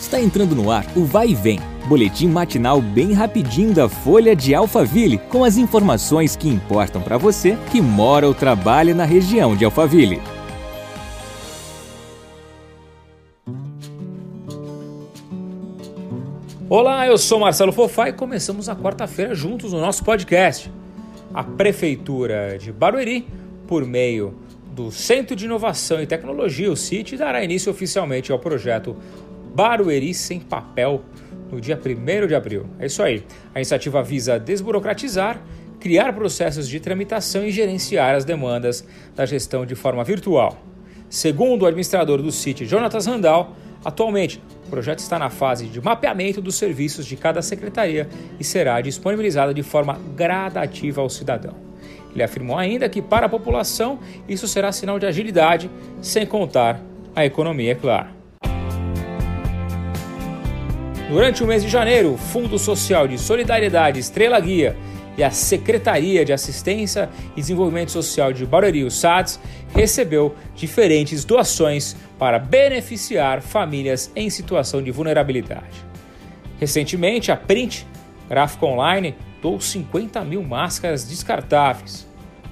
Está entrando no ar o Vai e Vem, boletim matinal bem rapidinho da Folha de Alphaville, com as informações que importam para você que mora ou trabalha na região de Alphaville. Olá, eu sou Marcelo Fofá e começamos a quarta-feira juntos no nosso podcast. A Prefeitura de Barueri, por meio do Centro de Inovação e Tecnologia, o CIT, dará início oficialmente ao projeto Barueri sem papel no dia 1 de abril. É isso aí. A iniciativa visa desburocratizar, criar processos de tramitação e gerenciar as demandas da gestão de forma virtual. Segundo o administrador do CIT, Jonatas Randall, atualmente o projeto está na fase de mapeamento dos serviços de cada secretaria e será disponibilizado de forma gradativa ao cidadão. Ele afirmou ainda que, para a população, isso será sinal de agilidade, sem contar a economia, é claro. Durante o mês de janeiro, o Fundo Social de Solidariedade Estrela Guia e a Secretaria de Assistência e Desenvolvimento Social de Barueri, o SADS, recebeu diferentes doações para beneficiar famílias em situação de vulnerabilidade. Recentemente, a Print, gráfico online, doou 50 mil máscaras descartáveis.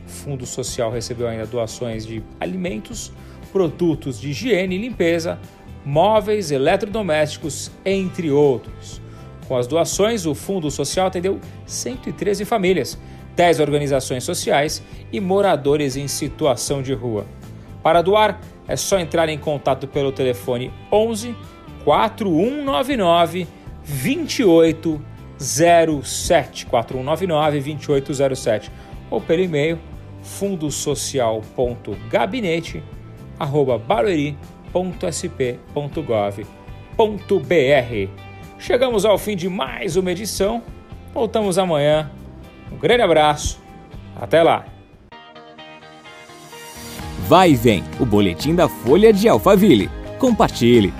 O Fundo Social recebeu ainda doações de alimentos, produtos de higiene e limpeza, móveis, eletrodomésticos, entre outros. Com as doações, o Fundo Social atendeu 113 famílias, 10 organizações sociais e moradores em situação de rua. Para doar, é só entrar em contato pelo telefone 11 4199 2807 4199 2807 ou pelo e-mail fundosocial.gabinete@barueri.com www.sp.gov.br. Chegamos ao fim de mais uma edição. Voltamos amanhã. Um grande abraço. Até lá. Vai e vem o boletim da Folha de Alphaville. Compartilhe.